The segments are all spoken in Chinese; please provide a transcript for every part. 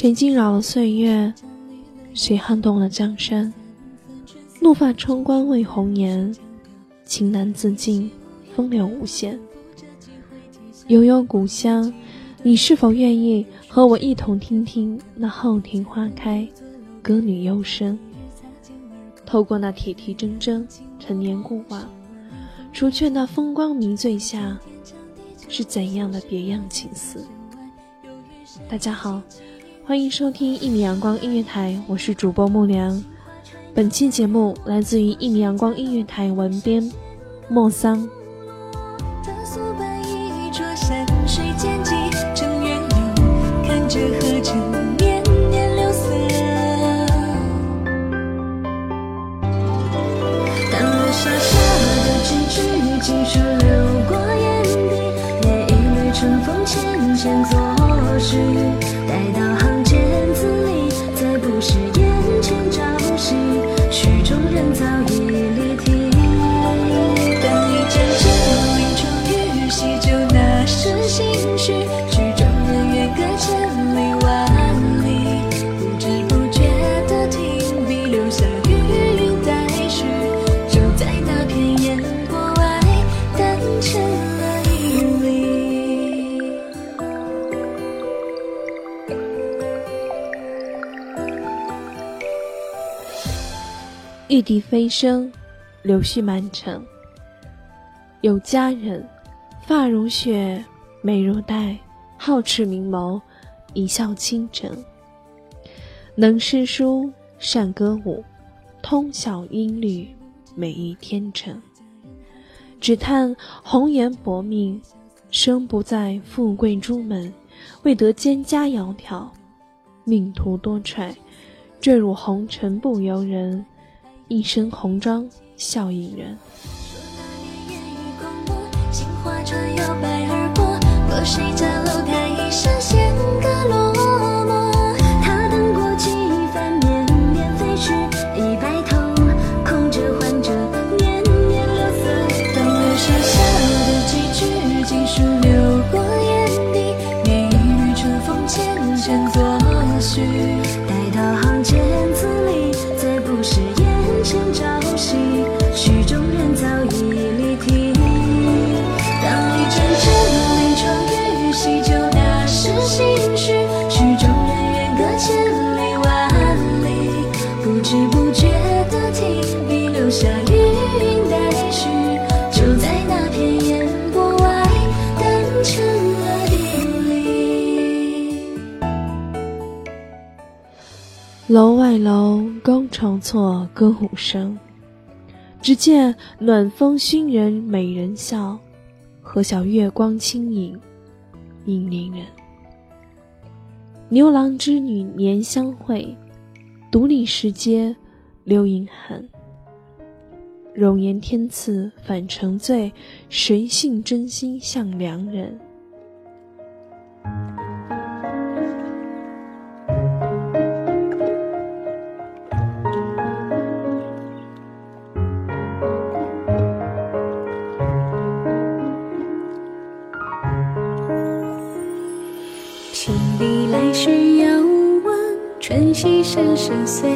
谁惊扰了岁月？谁撼动了江山？怒发冲冠为红颜，情难自禁，风流无限。悠悠古乡，你是否愿意和我一同听听那后庭花开，歌女幽声？透过那铁蹄铮铮，陈年过往，除却那风光迷醉下，是怎样的别样情思？大家好。欢迎收听一米阳光音乐台，我是主播木良。本期节目来自于一米阳光音乐台文编莫桑。玉笛飞声，柳絮满城。有佳人，发如雪，眉如黛，皓齿明眸，一笑倾城。能诗书，善歌舞，通晓音律，美意天成。只叹红颜薄命，生不在富贵朱门，未得蒹葭窈窕，命途多舛，坠入红尘不由人。一身红妆笑引人。烟雨空蒙，杏花船摇摆而过，过谁家楼台一声弦歌落知不觉的停笔，留下余韵待续，就在那片烟波外，淡成了一缕。楼外楼，高潮错歌舞声。只见暖风熏人，美人笑；何晓月光轻盈，引邻人。牛郎织女年相会，独立石阶留银痕。容颜天赐反成罪，谁信真心向良人？千里来时遥，春溪声声碎。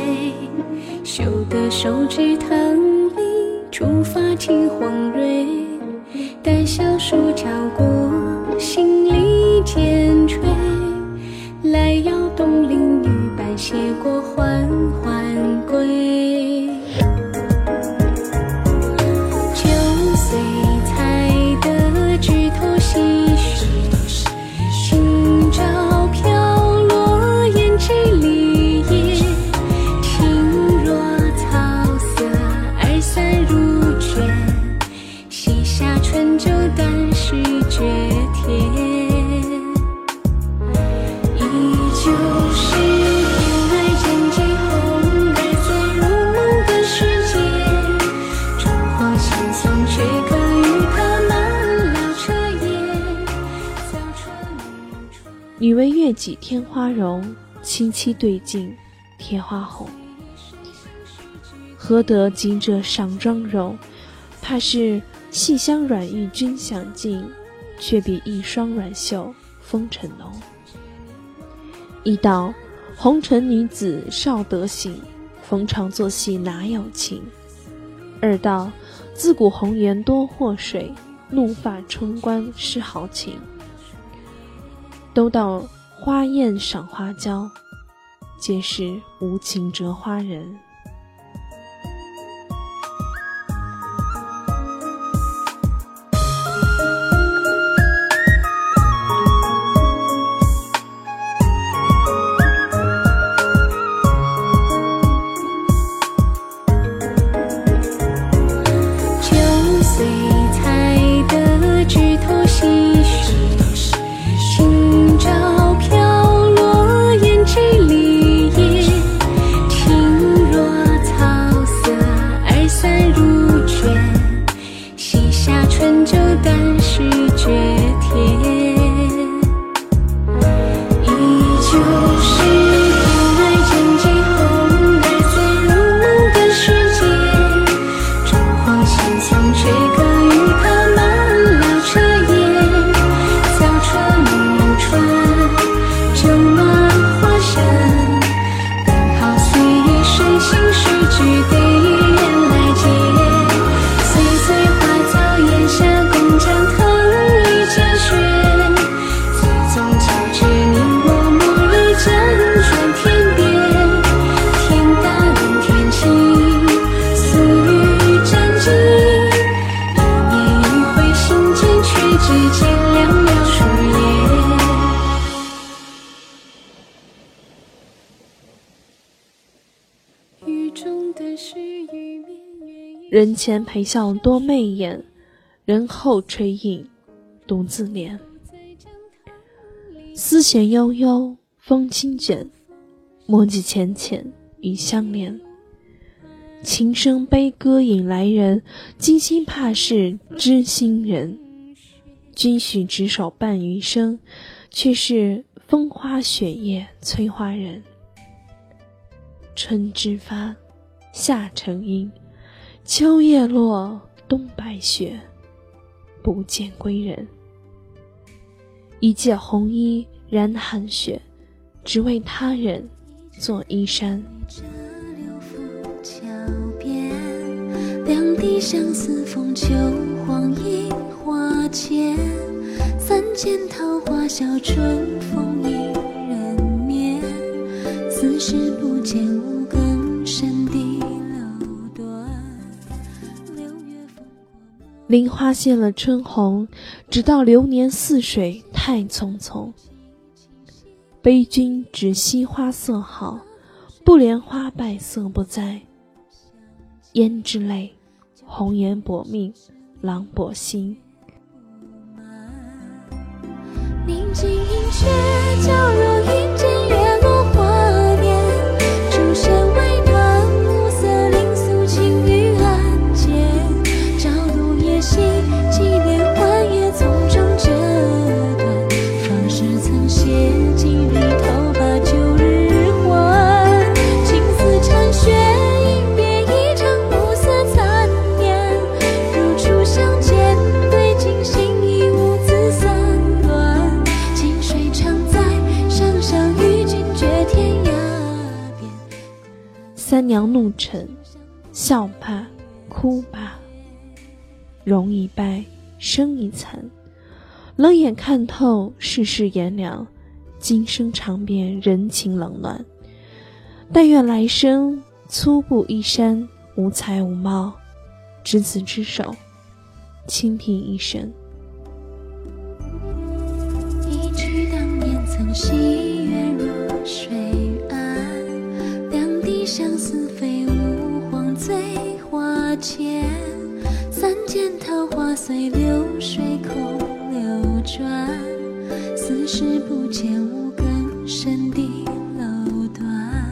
嗅得手指棠梨，触发青黄蕊。待小树飘过，心里渐垂。来邀东邻女伴携过，缓缓归。为月几天花容，凄凄对镜贴花红。何得今这上妆容？怕是细香软玉君想尽，却比一双软袖风尘浓。一道红尘女子少得行，逢场作戏哪有情？二道自古红颜多祸水，怒发冲冠失豪情。都道花艳赏花娇，皆是无情折花人。二三如卷，西夏春酒淡是绝人前陪笑多媚眼，人后垂影独自怜。丝弦悠悠，风轻卷，墨迹浅浅与相连。琴声悲歌引来人，今心怕是知心人。君许执手伴余生，却是风花雪夜催花人。春之发，夏成阴。秋叶落，冬白雪，不见归人。一介红衣染寒雪，只为他人做衣衫。这流浮桥边，两地相思风秋黄樱花间。三间桃花笑春风林。花谢了春红，直到流年似水太匆匆。悲君只惜花色好，不怜花败色不在，胭脂泪，红颜薄命，郎薄心。宁静映雪，皎若容一败，声一残。冷眼看透世事炎凉，今生尝遍人情冷暖。但愿来生粗布衣衫，无才无貌，执子之手，倾听一生。一曲当年曾戏月如水岸，两地相思飞舞黄醉花前。见桃花随流水空流转，似是不见五更深的楼端。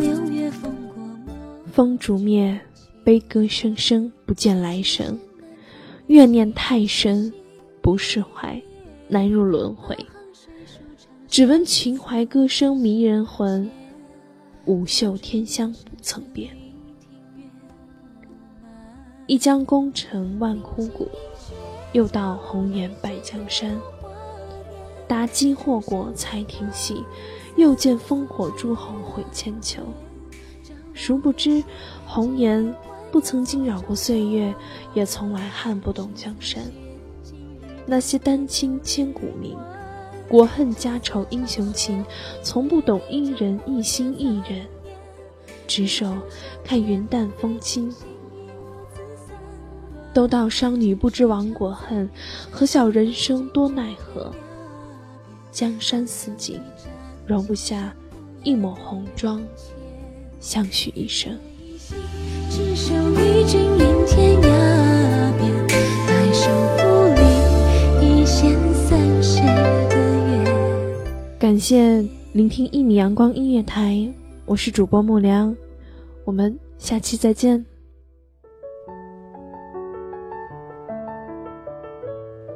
六月风过陌。风烛灭，悲歌声声不见来生。怨念太深，不释怀，难入轮回。只闻秦淮歌声迷人魂，舞袖天香不曾变。一将功成万骨枯，又到红颜败江山。妲己祸国才停息，又见烽火诸侯毁千秋。殊不知，红颜不曾惊扰过岁月，也从来撼不动江山。那些丹青千古名，国恨家仇英雄情，从不懂一人一心一人，执手看云淡风轻。都道商女不知亡国恨，何晓人生多奈何？江山似锦，容不下一抹红妆，相许一生。执手与君临天涯边，白首赋里一线三世的缘。感谢聆听一米阳光音乐台，我是主播木良，我们下期再见。